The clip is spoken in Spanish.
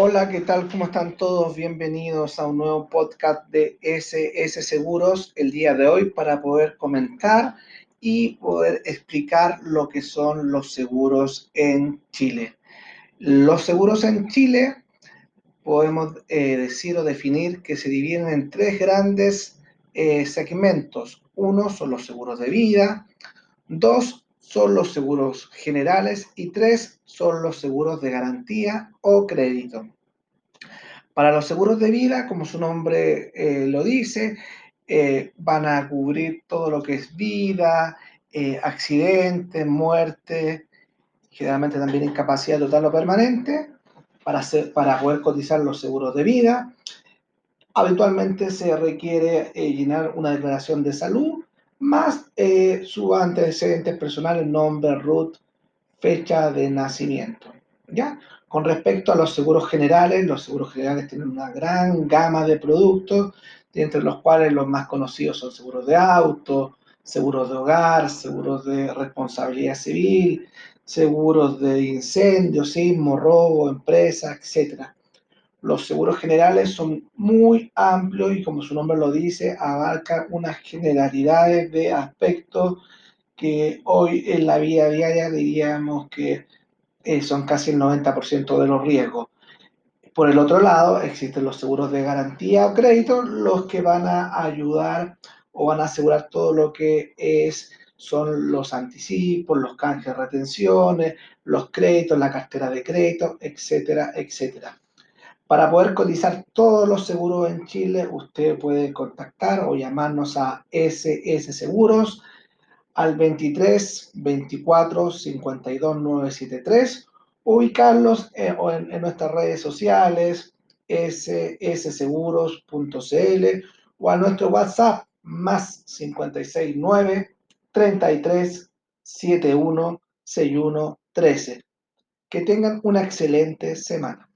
Hola, ¿qué tal? ¿Cómo están todos? Bienvenidos a un nuevo podcast de SS Seguros el día de hoy para poder comentar y poder explicar lo que son los seguros en Chile. Los seguros en Chile podemos eh, decir o definir que se dividen en tres grandes eh, segmentos. Uno son los seguros de vida, dos son los seguros generales y tres son los seguros de garantía o crédito. Para los seguros de vida, como su nombre eh, lo dice, eh, van a cubrir todo lo que es vida, eh, accidente, muerte, generalmente también incapacidad total o permanente, para, hacer, para poder cotizar los seguros de vida. Habitualmente se requiere llenar una declaración de salud más eh, su antecedentes personales, nombre, root, fecha de nacimiento. ¿ya? Con respecto a los seguros generales, los seguros generales tienen una gran gama de productos, entre los cuales los más conocidos son seguros de auto, seguros de hogar, seguros de responsabilidad civil, seguros de incendio, sismo, robo, empresa, etcétera. Los seguros generales son muy amplios y como su nombre lo dice, abarcan unas generalidades de aspectos que hoy en la vida diaria diríamos que eh, son casi el 90% de los riesgos. Por el otro lado, existen los seguros de garantía o crédito, los que van a ayudar o van a asegurar todo lo que es son los anticipos, los canjes retenciones, los créditos, la cartera de crédito, etcétera, etcétera. Para poder cotizar todos los seguros en Chile, usted puede contactar o llamarnos a SS Seguros al 23 24 52 973 ubicarlos en, en, nuestras redes sociales ssseguros.cl o a nuestro WhatsApp más 569 33 71 61 13. Que tengan una excelente semana.